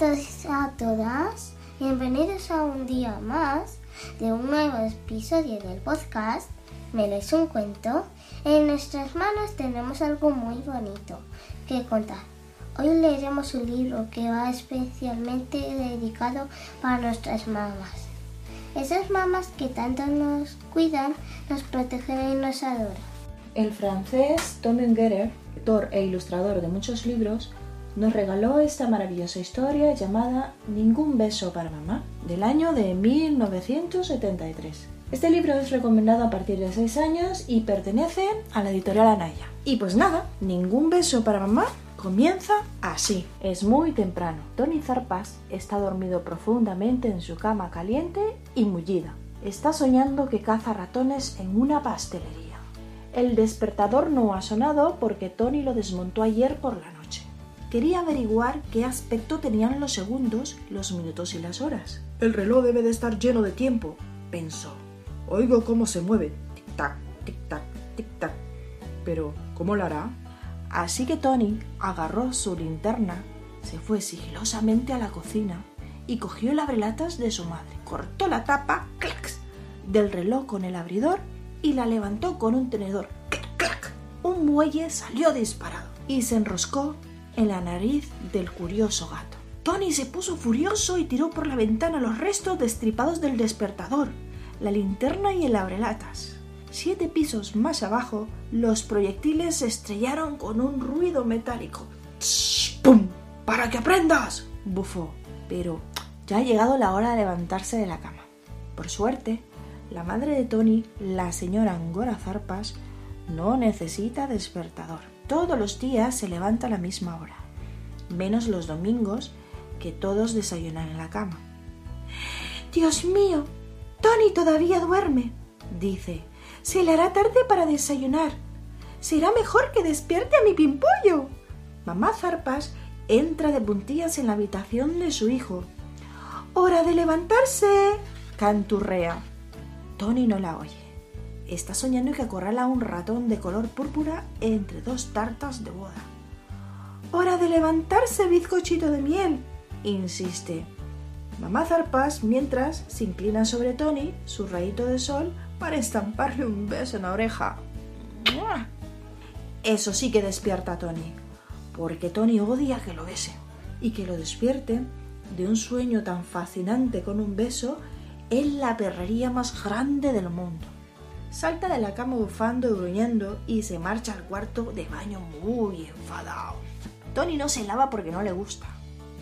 Todos a todas, bienvenidos a un día más de un nuevo episodio del podcast Me lees un cuento. En nuestras manos tenemos algo muy bonito que contar. Hoy leeremos un libro que va especialmente dedicado para nuestras mamás. Esas mamás que tanto nos cuidan, nos protegen y nos adoran. el francés Tom Ungerer, autor e ilustrador de muchos libros, nos regaló esta maravillosa historia llamada Ningún beso para mamá, del año de 1973. Este libro es recomendado a partir de 6 años y pertenece a la editorial Anaya. Y pues nada, Ningún beso para mamá comienza así. Es muy temprano. Tony Zarpas está dormido profundamente en su cama caliente y mullida. Está soñando que caza ratones en una pastelería. El despertador no ha sonado porque Tony lo desmontó ayer por la noche. Quería averiguar qué aspecto tenían los segundos, los minutos y las horas. El reloj debe de estar lleno de tiempo, pensó. Oigo cómo se mueve. Tic-tac, tic-tac, tic-tac. Pero, ¿cómo lo hará? Así que Tony agarró su linterna, se fue sigilosamente a la cocina y cogió el abrelatas de su madre. Cortó la tapa, clacs, del reloj con el abridor y la levantó con un tenedor. ¡Clac, clac! Un muelle salió disparado y se enroscó en la nariz del curioso gato. Tony se puso furioso y tiró por la ventana los restos destripados del despertador, la linterna y el abrelatas. Siete pisos más abajo, los proyectiles se estrellaron con un ruido metálico. ¡Pum! ¡Para que aprendas! bufó. Pero ya ha llegado la hora de levantarse de la cama. Por suerte, la madre de Tony, la señora Angora Zarpas, no necesita despertador. Todos los días se levanta a la misma hora, menos los domingos que todos desayunan en la cama. Dios mío, Tony todavía duerme, dice. Se le hará tarde para desayunar. Será mejor que despierte a mi pimpollo. Mamá Zarpas entra de puntillas en la habitación de su hijo. ¡Hora de levantarse! canturrea. Tony no la oye. Está soñando que acorrala un ratón de color púrpura entre dos tartas de boda. ¡Hora de levantarse, bizcochito de miel! insiste. Mamá Zarpas, mientras, se inclina sobre Tony, su rayito de sol, para estamparle un beso en la oreja. Eso sí que despierta a Tony, porque Tony odia que lo bese y que lo despierte de un sueño tan fascinante con un beso es la perrería más grande del mundo. Salta de la cama bufando y gruñendo y se marcha al cuarto de baño muy enfadado. Tony no se lava porque no le gusta.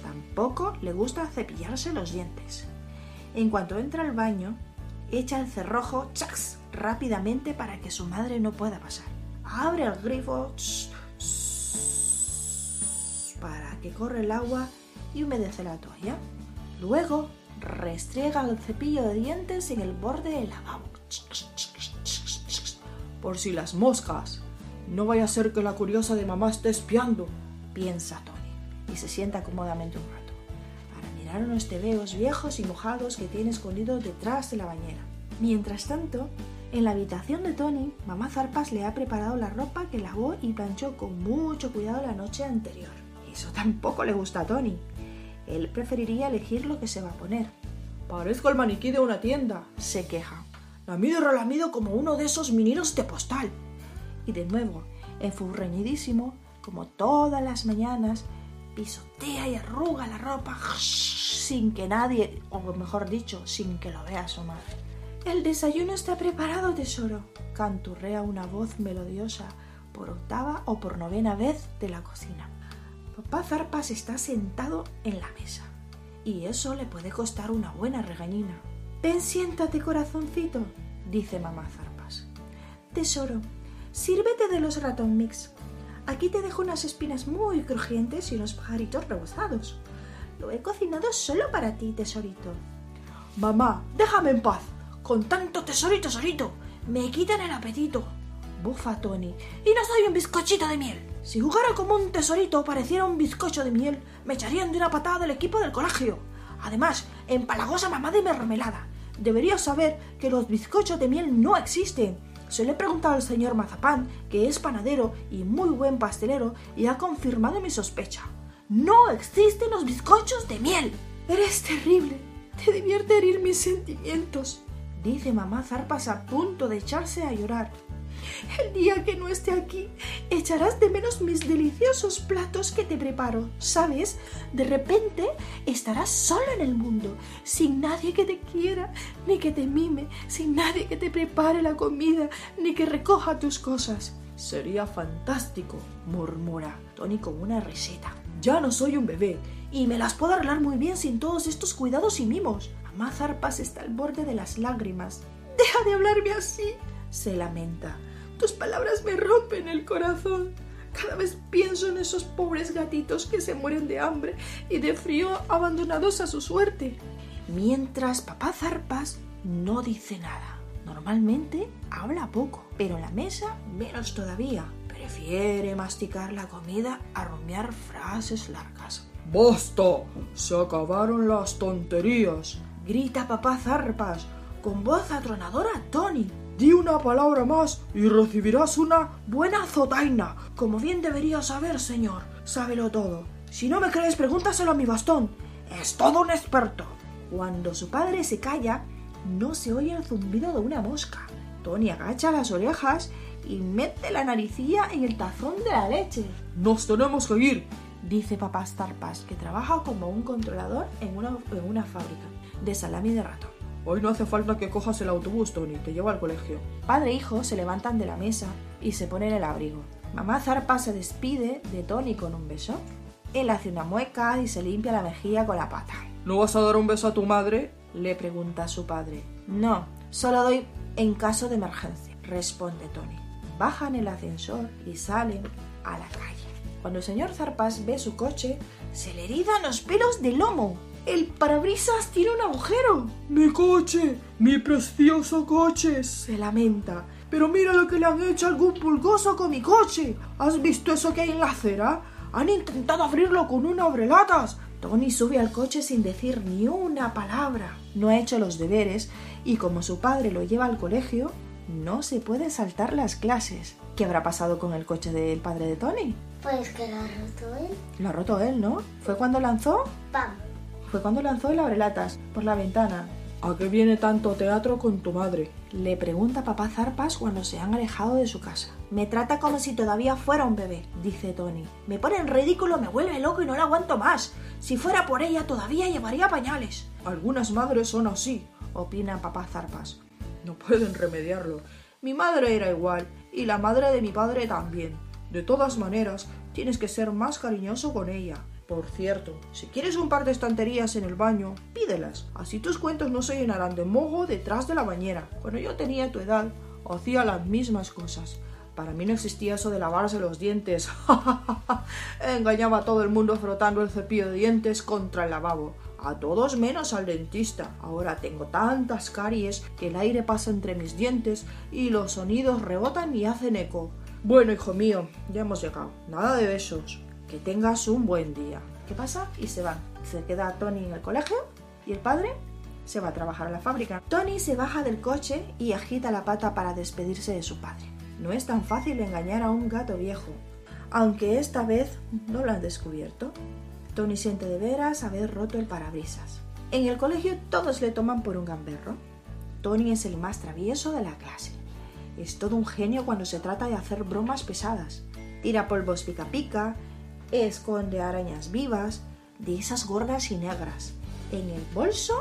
Tampoco le gusta cepillarse los dientes. En cuanto entra al baño, echa el cerrojo ¡chax! rápidamente para que su madre no pueda pasar. Abre el grifo para que corra el agua y humedece la toalla. Luego restriega el cepillo de dientes en el borde del lavabo. Por si las moscas. No vaya a ser que la curiosa de mamá esté espiando, piensa Tony, y se sienta cómodamente un rato, para mirar unos tebeos viejos y mojados que tiene escondidos detrás de la bañera. Mientras tanto, en la habitación de Tony, mamá Zarpas le ha preparado la ropa que lavó y planchó con mucho cuidado la noche anterior. Eso tampoco le gusta a Tony. Él preferiría elegir lo que se va a poner. Parezco el maniquí de una tienda, se queja. La mido y relamido como uno de esos meninos de postal. Y de nuevo, enfurreñidísimo, como todas las mañanas, pisotea y arruga la ropa sin que nadie, o mejor dicho, sin que lo vea madre. El desayuno está preparado, tesoro, canturrea una voz melodiosa por octava o por novena vez de la cocina. Papá Zarpas está sentado en la mesa y eso le puede costar una buena regañina. Ven, siéntate, corazoncito, dice mamá Zarpas. Tesoro, sírvete de los ratón mix. Aquí te dejo unas espinas muy crujientes y unos pajaritos rebozados. Lo he cocinado solo para ti, tesorito. Mamá, déjame en paz. Con tanto tesorito, tesorito, me quitan el apetito. Bufa Tony. Y no soy un bizcochito de miel. Si jugara como un tesorito o pareciera un bizcocho de miel, me echarían de una patada del equipo del colegio. Además, empalagosa mamá de mermelada. Deberías saber que los bizcochos de miel no existen. Se lo he preguntado al señor Mazapán, que es panadero y muy buen pastelero, y ha confirmado mi sospecha. No existen los bizcochos de miel. Eres terrible. Te divierte herir mis sentimientos, dice mamá Zarpas a punto de echarse a llorar. El día que no esté aquí, echarás de menos mis deliciosos platos que te preparo, ¿sabes? De repente estarás solo en el mundo, sin nadie que te quiera, ni que te mime, sin nadie que te prepare la comida, ni que recoja tus cosas. Sería fantástico, murmura Tony con una riseta. Ya no soy un bebé y me las puedo arreglar muy bien sin todos estos cuidados y mimos. Mamá Zarpas está al borde de las lágrimas. Deja de hablarme así, se lamenta. Tus palabras me rompen el corazón. Cada vez pienso en esos pobres gatitos que se mueren de hambre y de frío abandonados a su suerte. Mientras papá Zarpas no dice nada. Normalmente habla poco, pero en la mesa menos todavía. Prefiere masticar la comida a rumiar frases largas. ¡Basta! Se acabaron las tonterías. Grita papá Zarpas con voz atronadora a Tony. Di una palabra más y recibirás una buena zotaina, como bien debería saber, señor. Sábelo todo. Si no me crees, pregúntaselo a mi bastón. Es todo un experto. Cuando su padre se calla, no se oye el zumbido de una mosca. Tony agacha las orejas y mete la naricilla en el tazón de la leche. Nos tenemos que ir, dice papá Starpas, que trabaja como un controlador en una, en una fábrica de salami de ratón. Hoy no hace falta que cojas el autobús, Tony, te llevo al colegio. Padre e hijo se levantan de la mesa y se ponen el abrigo. Mamá Zarpa se despide de Tony con un beso. Él hace una mueca y se limpia la mejilla con la pata. ¿No vas a dar un beso a tu madre? Le pregunta a su padre. No, solo doy en caso de emergencia, responde Tony. Bajan el ascensor y salen a la calle. Cuando el señor Zarpas ve su coche, se le erizan los pelos del lomo. El parabrisas tiene un agujero. Mi coche, mi precioso coche, se lamenta. Pero mira lo que le han hecho a algún pulgoso con mi coche. ¿Has visto eso que hay en la acera? Han intentado abrirlo con un abrelatas. Tony sube al coche sin decir ni una palabra. No ha hecho los deberes y como su padre lo lleva al colegio, no se puede saltar las clases. ¿Qué habrá pasado con el coche del padre de Tony? Pues que lo ha roto él. Lo ha roto él, ¿no? ¿Fue cuando lanzó? ¡Pam! Fue cuando lanzó el abrelatas por la ventana. ¿A qué viene tanto teatro con tu madre? Le pregunta papá Zarpas cuando se han alejado de su casa. Me trata como si todavía fuera un bebé, dice Tony. Me pone en ridículo, me vuelve loco y no la aguanto más. Si fuera por ella todavía llevaría pañales. Algunas madres son así, opina papá Zarpas. No pueden remediarlo. Mi madre era igual y la madre de mi padre también. De todas maneras, tienes que ser más cariñoso con ella. Por cierto, si quieres un par de estanterías en el baño, pídelas. Así tus cuentos no se llenarán de mojo detrás de la bañera. Cuando yo tenía tu edad, hacía las mismas cosas. Para mí no existía eso de lavarse los dientes. Engañaba a todo el mundo frotando el cepillo de dientes contra el lavabo. A todos menos al dentista. Ahora tengo tantas caries que el aire pasa entre mis dientes y los sonidos rebotan y hacen eco. Bueno, hijo mío, ya hemos llegado. Nada de besos. Que tengas un buen día. ¿Qué pasa? Y se van. Se queda Tony en el colegio y el padre se va a trabajar a la fábrica. Tony se baja del coche y agita la pata para despedirse de su padre. No es tan fácil engañar a un gato viejo, aunque esta vez no lo han descubierto. Tony siente de veras haber roto el parabrisas. En el colegio todos le toman por un gamberro. Tony es el más travieso de la clase. Es todo un genio cuando se trata de hacer bromas pesadas. Tira polvos pica pica, esconde arañas vivas, de esas gordas y negras, en el bolso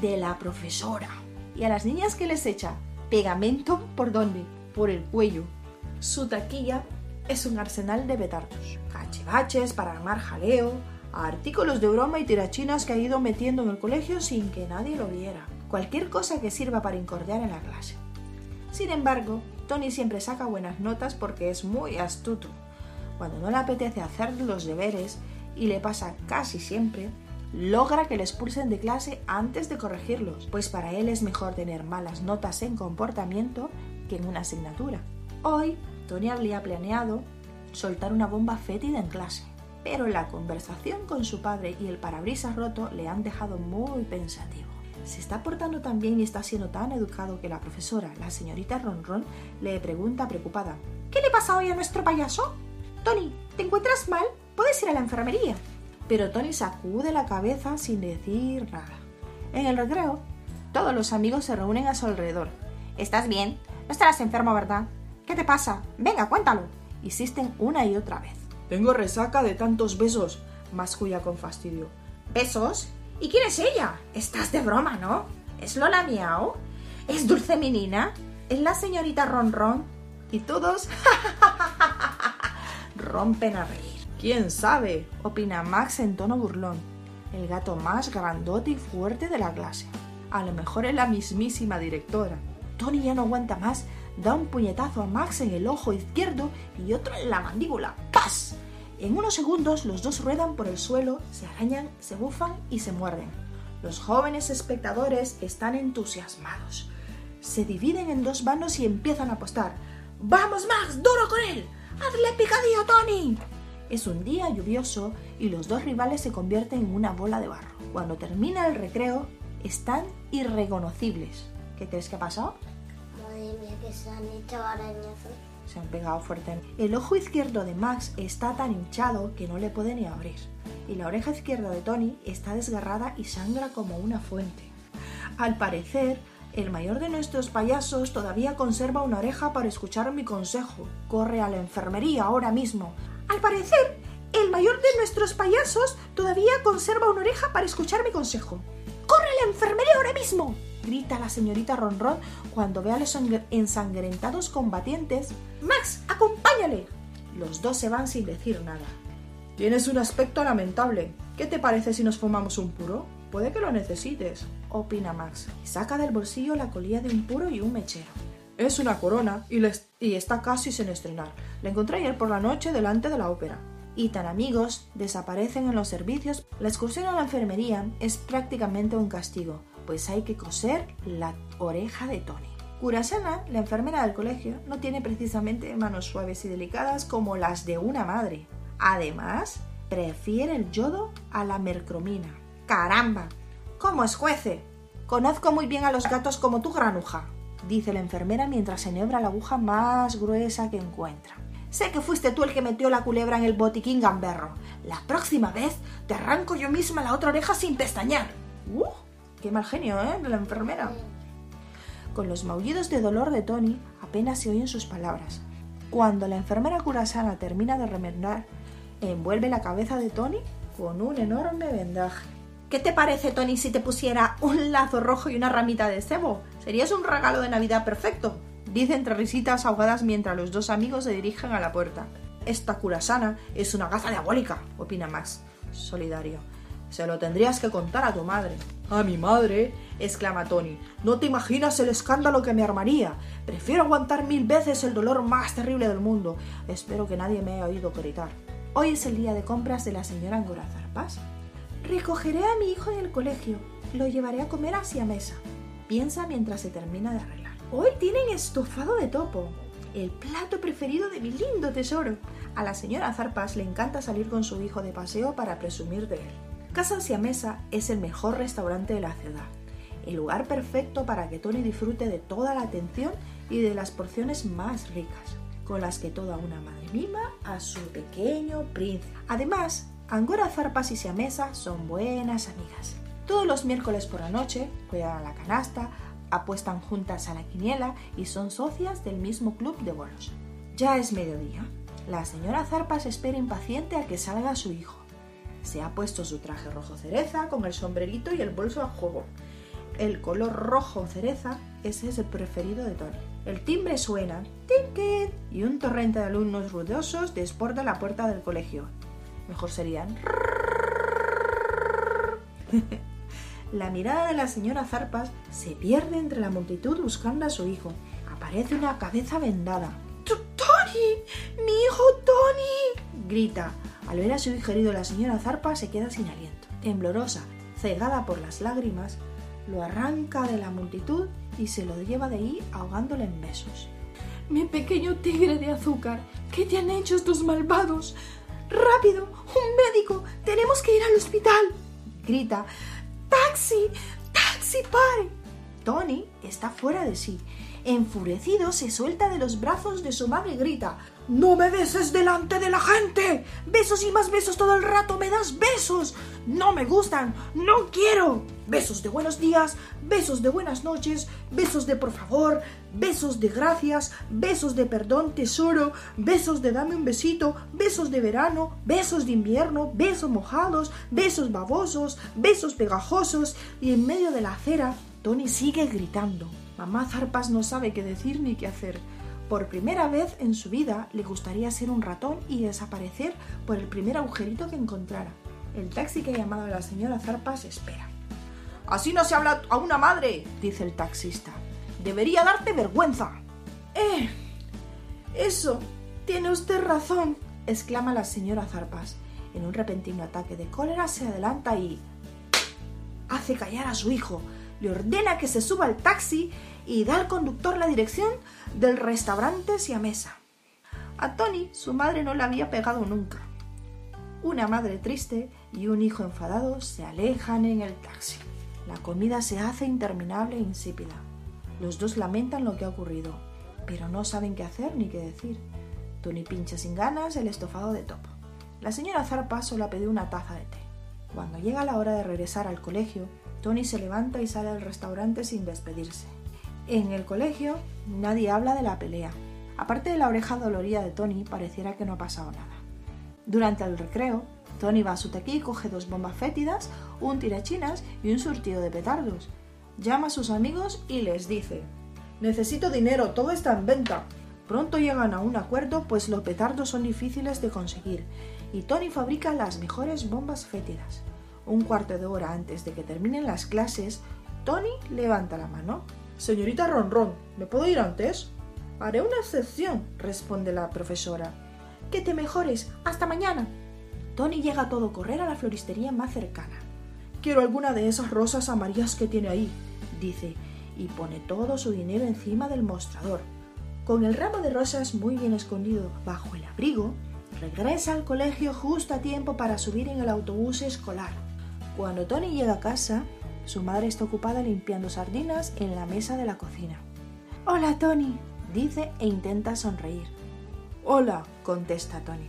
de la profesora. Y a las niñas que les echa pegamento por dónde? Por el cuello. Su taquilla es un arsenal de petardos, cachivaches para armar jaleo, artículos de broma y tirachinas que ha ido metiendo en el colegio sin que nadie lo viera. Cualquier cosa que sirva para incordiar en la clase. Sin embargo, Tony siempre saca buenas notas porque es muy astuto. Cuando no le apetece hacer los deberes, y le pasa casi siempre, logra que le expulsen de clase antes de corregirlos, pues para él es mejor tener malas notas en comportamiento que en una asignatura. Hoy, Tony había planeado soltar una bomba fétida en clase, pero la conversación con su padre y el parabrisas roto le han dejado muy pensativo. Se está portando tan bien y está siendo tan educado que la profesora, la señorita Ronron, le pregunta preocupada: ¿Qué le pasa hoy a nuestro payaso? Tony, ¿te encuentras mal? Puedes ir a la enfermería. Pero Tony sacude la cabeza sin decir nada. En el recreo, todos los amigos se reúnen a su alrededor. ¿Estás bien? No estarás enfermo, ¿verdad? ¿Qué te pasa? Venga, cuéntalo. Insisten una y otra vez. Tengo resaca de tantos besos, masculla con fastidio. ¿Besos? ¿Y quién es ella? Estás de broma, ¿no? ¿Es Lola Miau? ¿Es Dulce Menina? ¿Es la señorita Ron Ron? Y todos rompen a reír. ¿Quién sabe? opina Max en tono burlón, el gato más grandote y fuerte de la clase. A lo mejor es la mismísima directora. Tony ya no aguanta más, da un puñetazo a Max en el ojo izquierdo y otro en la mandíbula. ¡Paz! En unos segundos los dos ruedan por el suelo, se arañan, se bufan y se muerden. Los jóvenes espectadores están entusiasmados. Se dividen en dos bandos y empiezan a apostar. ¡Vamos, Max! ¡Duro con él! ¡Hazle picadillo, Tony! Es un día lluvioso y los dos rivales se convierten en una bola de barro. Cuando termina el recreo, están irreconocibles. ¿Qué crees que ha pasado? Madre mía, que se han hecho arañazos. Se han pegado fuerte. El ojo izquierdo de Max está tan hinchado que no le puede ni abrir. Y la oreja izquierda de Tony está desgarrada y sangra como una fuente. Al parecer, el mayor de nuestros payasos todavía conserva una oreja para escuchar mi consejo. Corre a la enfermería ahora mismo. Al parecer, el mayor de nuestros payasos todavía conserva una oreja para escuchar mi consejo. ¡Corre a la enfermería ahora mismo! grita la señorita Ronron cuando ve a los ensangrentados combatientes. ¡Max, acompáñale! Los dos se van sin decir nada. Tienes un aspecto lamentable. ¿Qué te parece si nos fumamos un puro? Puede que lo necesites, opina Max. Saca del bolsillo la colilla de un puro y un mechero. Es una corona y, y está casi sin estrenar. La encontré ayer por la noche delante de la ópera. Y tan amigos desaparecen en los servicios. La excursión a la enfermería es prácticamente un castigo, pues hay que coser la oreja de Tony. Curasana, la enfermera del colegio, no tiene precisamente manos suaves y delicadas como las de una madre. Además, prefiere el yodo a la mercromina. ¡Caramba! ¿Cómo escuece? Conozco muy bien a los gatos como tu granuja, dice la enfermera mientras enhebra la aguja más gruesa que encuentra. Sé que fuiste tú el que metió la culebra en el botiquín gamberro. La próxima vez te arranco yo misma la otra oreja sin pestañear. ¡Uh! ¡Qué mal genio, eh! De la enfermera. Con los maullidos de dolor de Tony apenas se oyen sus palabras. Cuando la enfermera curasana termina de remendar, envuelve la cabeza de Tony con un enorme vendaje. ¿Qué te parece, Tony, si te pusiera un lazo rojo y una ramita de cebo? Serías un regalo de Navidad perfecto, dice entre risitas ahogadas mientras los dos amigos se dirigen a la puerta. Esta curasana es una gaza diabólica, opina Max, solidario. Se lo tendrías que contar a tu madre. ¿A mi madre? exclama Tony. No te imaginas el escándalo que me armaría. Prefiero aguantar mil veces el dolor más terrible del mundo. Espero que nadie me haya oído gritar. Hoy es el día de compras de la señora Angora Zarpas. Recogeré a mi hijo en el colegio. Lo llevaré a comer hacia mesa. Piensa mientras se termina de arreglar. Hoy tienen estofado de topo. El plato preferido de mi lindo tesoro. A la señora Zarpas le encanta salir con su hijo de paseo para presumir de él. Casa Mesa es el mejor restaurante de la ciudad. El lugar perfecto para que Tony disfrute de toda la atención y de las porciones más ricas, con las que toda una madre mima a su pequeño príncipe. Además, Angora, Zarpas y Siamesa son buenas amigas. Todos los miércoles por la noche juegan a la canasta, apuestan juntas a la quiniela y son socias del mismo club de bolos. Ya es mediodía. La señora Zarpas espera impaciente a que salga su hijo. Se ha puesto su traje rojo cereza con el sombrerito y el bolso a juego. El color rojo cereza ese es el preferido de Tony. El timbre suena, ticket, y un torrente de alumnos ruidosos desborda la puerta del colegio mejor serían... La mirada de la señora Zarpas se pierde entre la multitud buscando a su hijo. aparece una cabeza vendada. ¡Tony! ¡Mi hijo Tony! grita. Al ver a su hijo herido, la señora Zarpa se queda sin aliento. Temblorosa, cegada por las lágrimas, lo arranca de la multitud y se lo lleva de ahí ahogándole en besos. Mi pequeño tigre de azúcar, ¿qué te han hecho estos malvados? ¡Rápido! ¡Un médico! ¡Tenemos que ir al hospital! grita. ¡Taxi! ¡Taxi, pare! Tony está fuera de sí. Enfurecido se suelta de los brazos de su madre y grita ¡No me beses delante de la gente! ¡Besos y más besos todo el rato! ¡Me das besos! ¡No me gustan! ¡No quiero! Besos de buenos días, besos de buenas noches, besos de por favor, besos de gracias, besos de perdón tesoro, besos de dame un besito, besos de verano, besos de invierno, besos mojados, besos babosos, besos pegajosos y en medio de la acera Tony sigue gritando. Mamá Zarpas no sabe qué decir ni qué hacer. Por primera vez en su vida le gustaría ser un ratón y desaparecer por el primer agujerito que encontrara. El taxi que ha llamado a la señora Zarpas espera. Así no se habla a una madre, dice el taxista. Debería darte vergüenza. Eh, eso, tiene usted razón, exclama la señora Zarpas. En un repentino ataque de cólera se adelanta y hace callar a su hijo. Le ordena que se suba al taxi y da al conductor la dirección del restaurante mesa. A Tony su madre no le había pegado nunca. Una madre triste y un hijo enfadado se alejan en el taxi. La comida se hace interminable e insípida. Los dos lamentan lo que ha ocurrido, pero no saben qué hacer ni qué decir. Tony pincha sin ganas el estofado de topo. La señora Zarpa solo pedido una taza de té. Cuando llega la hora de regresar al colegio, Tony se levanta y sale al restaurante sin despedirse. En el colegio nadie habla de la pelea. Aparte de la oreja dolorida de Tony, pareciera que no ha pasado nada. Durante el recreo, Tony va a su taquí y coge dos bombas fétidas, un tirachinas y un surtido de petardos. Llama a sus amigos y les dice: Necesito dinero, todo está en venta. Pronto llegan a un acuerdo, pues los petardos son difíciles de conseguir, y Tony fabrica las mejores bombas fétidas. Un cuarto de hora antes de que terminen las clases, Tony levanta la mano. Señorita Ronron, ¿me puedo ir antes? Haré una excepción, responde la profesora. Que te mejores. Hasta mañana. Tony llega a todo correr a la floristería más cercana. Quiero alguna de esas rosas amarillas que tiene ahí, dice, y pone todo su dinero encima del mostrador. Con el ramo de rosas muy bien escondido bajo el abrigo, regresa al colegio justo a tiempo para subir en el autobús escolar. Cuando Tony llega a casa, su madre está ocupada limpiando sardinas en la mesa de la cocina. Hola, Tony, dice e intenta sonreír. Hola, contesta Tony.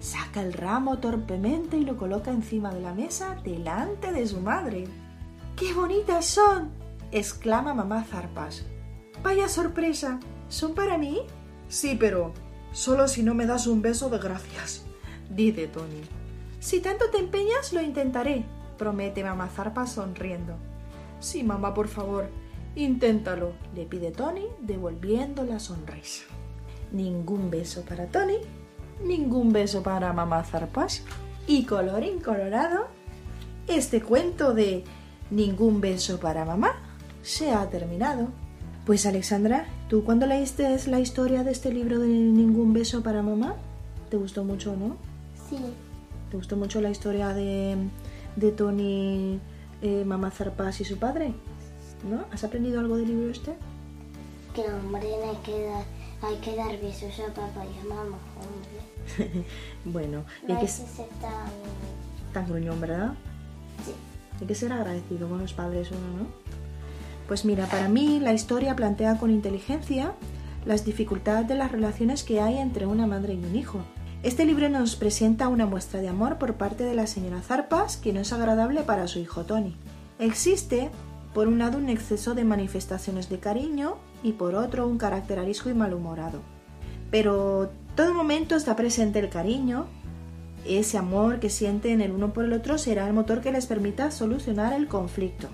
Saca el ramo torpemente y lo coloca encima de la mesa delante de su madre. ¡Qué bonitas son! exclama mamá Zarpas. Vaya sorpresa. ¿Son para mí? Sí, pero solo si no me das un beso de gracias, dice Tony. Si tanto te empeñas, lo intentaré, promete mamá Zarpa sonriendo. Sí, mamá, por favor, inténtalo, le pide Tony, devolviendo la sonrisa. Ningún beso para Tony, ningún beso para mamá Zarpas. Y colorín colorado, este cuento de Ningún beso para mamá se ha terminado. Pues Alexandra, ¿tú cuando leíste la historia de este libro de Ningún beso para mamá? ¿Te gustó mucho, no? Sí. ¿Te gustó mucho la historia de, de Tony, eh, mamá Zarpas y su padre? ¿No? ¿Has aprendido algo del libro este? Que hombre, hay que dar, hay que dar besos a papá y a mamá, hombre. bueno, y No hay que ser tan... tan gruñón, ¿verdad? Sí. Hay que ser agradecido con los padres uno, ¿no? Pues mira, para mí la historia plantea con inteligencia las dificultades de las relaciones que hay entre una madre y un hijo. Este libro nos presenta una muestra de amor por parte de la señora Zarpas que no es agradable para su hijo Tony. Existe, por un lado, un exceso de manifestaciones de cariño y por otro, un carácter arisco y malhumorado. Pero todo momento está presente el cariño, ese amor que sienten el uno por el otro será el motor que les permita solucionar el conflicto.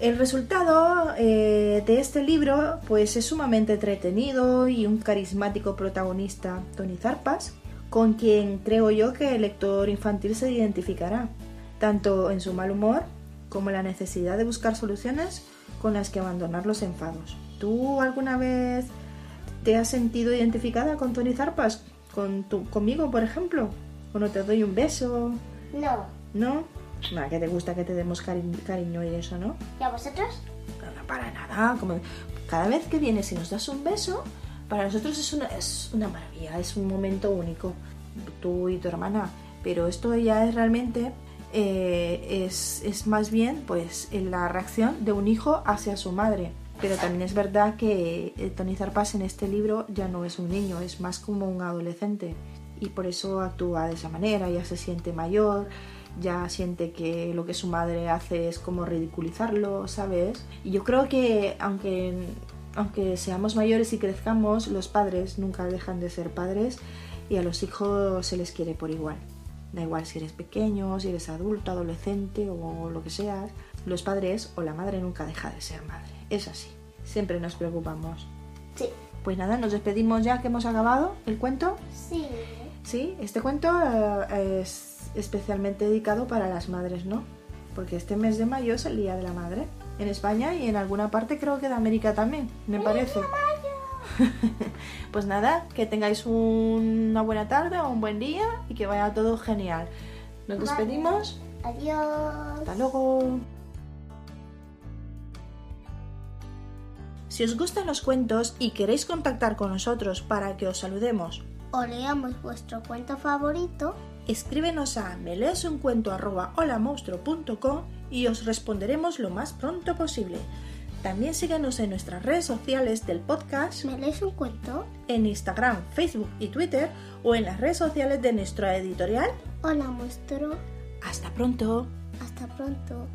El resultado eh, de este libro pues es sumamente entretenido y un carismático protagonista, Tony Zarpas, con quien creo yo que el lector infantil se identificará, tanto en su mal humor como en la necesidad de buscar soluciones con las que abandonar los enfados. ¿Tú alguna vez te has sentido identificada con Tony Zarpas? ¿Con tu, ¿Conmigo, por ejemplo? ¿Cuando te doy un beso? No. ¿No? Nada, que te gusta que te demos cari- cariño y eso, ¿no? ¿Y a vosotros? No, no, para nada. Como cada vez que vienes y nos das un beso, para nosotros es una, es una maravilla, es un momento único. Tú y tu hermana. Pero esto ya es realmente, eh, es, es más bien pues la reacción de un hijo hacia su madre. Pero también es verdad que eh, Tony Zarpas en este libro ya no es un niño, es más como un adolescente. Y por eso actúa de esa manera, ya se siente mayor, ya siente que lo que su madre hace es como ridiculizarlo, ¿sabes? Y yo creo que aunque, aunque seamos mayores y crezcamos, los padres nunca dejan de ser padres y a los hijos se les quiere por igual. Da igual si eres pequeño, si eres adulto, adolescente o lo que seas, los padres o la madre nunca deja de ser madre. Es así. Siempre nos preocupamos. Sí. Pues nada, nos despedimos ya que hemos acabado el cuento. Sí. Sí, este cuento eh, es especialmente dedicado para las madres, ¿no? Porque este mes de mayo es el Día de la Madre. En España y en alguna parte creo que de América también, me parece. pues nada, que tengáis una buena tarde o un buen día y que vaya todo genial. Nos despedimos. Adiós. Hasta luego. Si os gustan los cuentos y queréis contactar con nosotros para que os saludemos O leamos vuestro cuento favorito. Escríbenos a meleesuncuento.holamonstruo.com y os responderemos lo más pronto posible. También síguenos en nuestras redes sociales del podcast, ¿Me lees un cuento? en Instagram, Facebook y Twitter o en las redes sociales de nuestra editorial. Hola, monstruo. Hasta pronto. Hasta pronto.